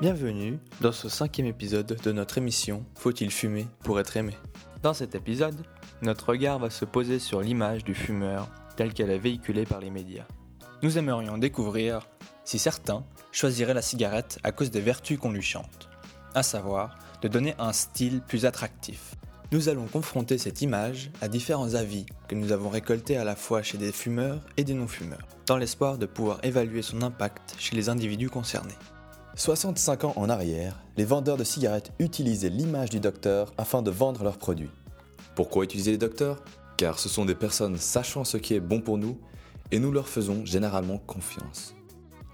Bienvenue dans ce cinquième épisode de notre émission Faut-il fumer pour être aimé? Dans cet épisode, notre regard va se poser sur l'image du fumeur telle qu'elle est véhiculée par les médias. Nous aimerions découvrir si certains choisiraient la cigarette à cause des vertus qu'on lui chante, à savoir de donner un style plus attractif. Nous allons confronter cette image à différents avis que nous avons récoltés à la fois chez des fumeurs et des non-fumeurs, dans l'espoir de pouvoir évaluer son impact chez les individus concernés. 65 ans en arrière, les vendeurs de cigarettes utilisaient l'image du docteur afin de vendre leurs produits. Pourquoi utiliser les docteurs? Car ce sont des personnes sachant ce qui est bon pour nous et nous leur faisons généralement confiance.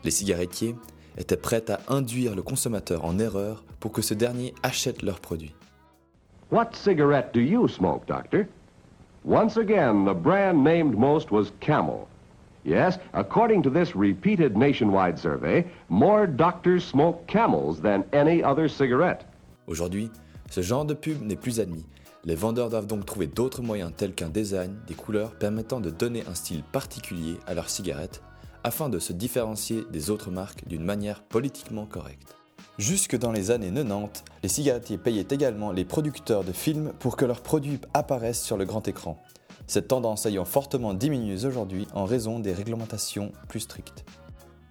Les cigarettiers étaient prêts à induire le consommateur en erreur pour que ce dernier achète leurs produits. What cigarette do you smoke, Doctor? Once again, the brand named most was Camel. Yes, according to this repeated nationwide survey, more doctors smoke camels than any other cigarette. Aujourd'hui, ce genre de pub n'est plus admis. Les vendeurs doivent donc trouver d'autres moyens tels qu'un design, des couleurs permettant de donner un style particulier à leurs cigarettes afin de se différencier des autres marques d'une manière politiquement correcte. Jusque dans les années 90, les cigarettiers payaient également les producteurs de films pour que leurs produits apparaissent sur le grand écran cette tendance ayant fortement diminué aujourd'hui en raison des réglementations plus strictes.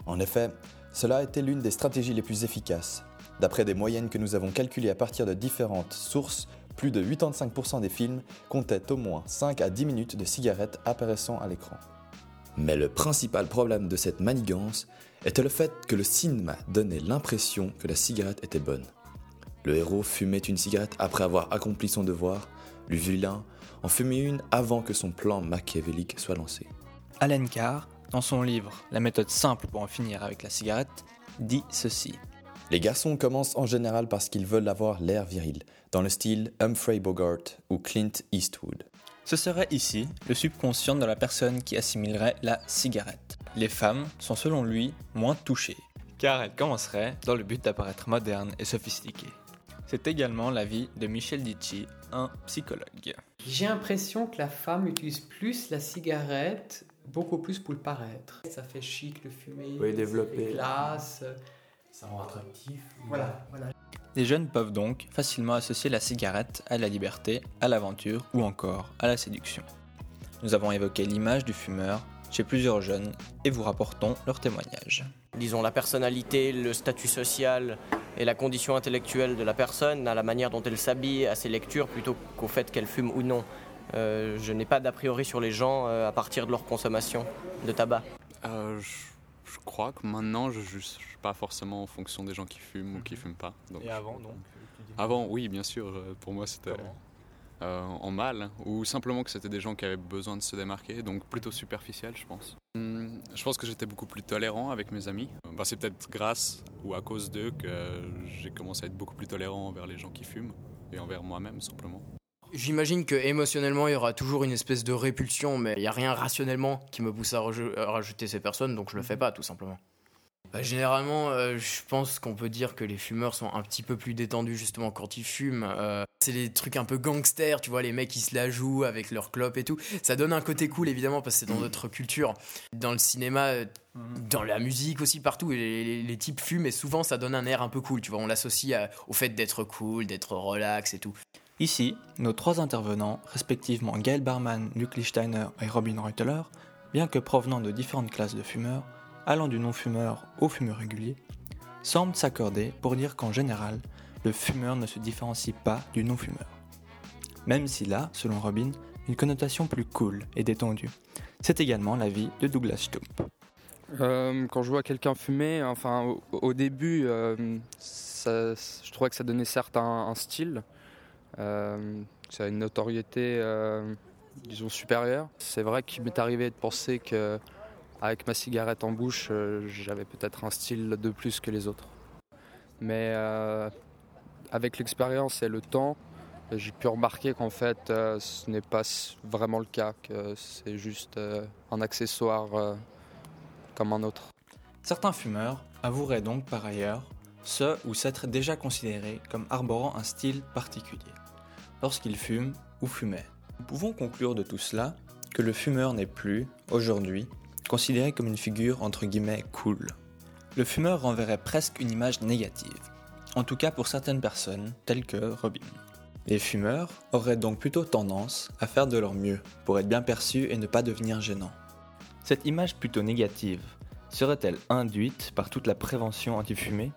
En effet, cela a été l'une des stratégies les plus efficaces. D'après des moyennes que nous avons calculées à partir de différentes sources, plus de 85% des films comptaient au moins 5 à 10 minutes de cigarettes apparaissant à l'écran. Mais le principal problème de cette manigance était le fait que le cinéma donnait l'impression que la cigarette était bonne. Le héros fumait une cigarette après avoir accompli son devoir, le vilain en fumait une avant que son plan machiavélique soit lancé. Allen Carr, dans son livre La méthode simple pour en finir avec la cigarette, dit ceci. Les garçons commencent en général parce qu'ils veulent avoir l'air viril, dans le style Humphrey Bogart ou Clint Eastwood. Ce serait ici le subconscient de la personne qui assimilerait la cigarette. Les femmes sont selon lui moins touchées, car elles commenceraient dans le but d'apparaître modernes et sophistiquées. C'est également l'avis de Michel Dici, un psychologue. J'ai l'impression que la femme utilise plus la cigarette, beaucoup plus pour le paraître. Ça fait chic le fumer, oui, développer. classe. Ça rend attractif. Voilà, voilà. Les jeunes peuvent donc facilement associer la cigarette à la liberté, à l'aventure ou encore à la séduction. Nous avons évoqué l'image du fumeur chez plusieurs jeunes et vous rapportons leurs témoignages. Disons la personnalité, le statut social et la condition intellectuelle de la personne, à la manière dont elle s'habille, à ses lectures, plutôt qu'au fait qu'elle fume ou non. Euh, je n'ai pas d'a priori sur les gens euh, à partir de leur consommation de tabac. Euh, je, crois que maintenant, je ne juge pas forcément en fonction des gens qui fument ou qui ne fument pas. et avant, donc Avant, oui, bien sûr. Pour moi, c'était euh, en mal, ou simplement que c'était des gens qui avaient besoin de se démarquer, donc plutôt superficiel, je pense. Hum, je pense que j'étais beaucoup plus tolérant avec mes amis. Bah, c'est peut-être grâce ou à cause d'eux que j'ai commencé à être beaucoup plus tolérant envers les gens qui fument et envers moi-même simplement. J'imagine que émotionnellement il y aura toujours une espèce de répulsion, mais il n'y a rien rationnellement qui me pousse à, rajouter ces personnes, donc je le fais pas tout simplement. Bah, généralement, euh, je pense qu'on peut dire que les fumeurs sont un petit peu plus détendus justement quand ils fument. Euh, c'est les trucs un peu gangsters, tu vois, les mecs qui se la jouent avec leur clope et tout. Ça donne un côté cool évidemment parce que c'est dans notre culture. Dans le cinéma, euh, dans la musique aussi, partout, les, les, types fument et souvent ça donne un air un peu cool, tu vois. On l'associe au fait d'être cool, d'être relax et tout. Ici, nos trois intervenants, respectivement Gaël Barman, Luc Lichsteiner et Robin Reuteler, bien que provenant de différentes classes de fumeurs, allant du non-fumeur au fumeur régulier, semblent s'accorder pour dire qu'en général, le fumeur ne se différencie pas du non-fumeur. Même s'il a, selon Robin, une connotation plus cool et détendue. C'est également l'avis de Douglas Stump. Euh, quand je vois quelqu'un fumer, enfin au, début, euh, je trouvais que ça donnait certes un, style, euh, ça a une notoriété, disons supérieure. C'est vrai qu'il m'est arrivé de penser que avec ma cigarette en bouche, j'avais peut-être un style de plus que les autres. Mais avec l'expérience et le temps, j'ai pu remarquer qu'en fait, euh, ce n'est pas vraiment le cas, que c'est juste un accessoire comme un autre. Certains fumeurs avoueraient donc par ailleurs ce ou s'être déjà considérés comme arborant un style particulier lorsqu'ils fument ou fumaient. Nous pouvons conclure de tout cela que le fumeur n'est plus, aujourd'hui, considéré comme une figure entre guillemets cool. le fumeur renverrait presque une image négative, en tout cas pour certaines personnes, telles que Robin. Les fumeurs auraient donc plutôt tendance à faire de leur mieux pour être bien perçus et ne pas devenir gênants. Cette image plutôt négative serait-elle induite par toute la prévention anti-fumée?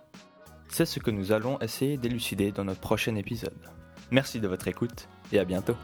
C'est ce que nous allons essayer d'élucider dans notre prochain épisode. Merci de votre écoute et à bientôt.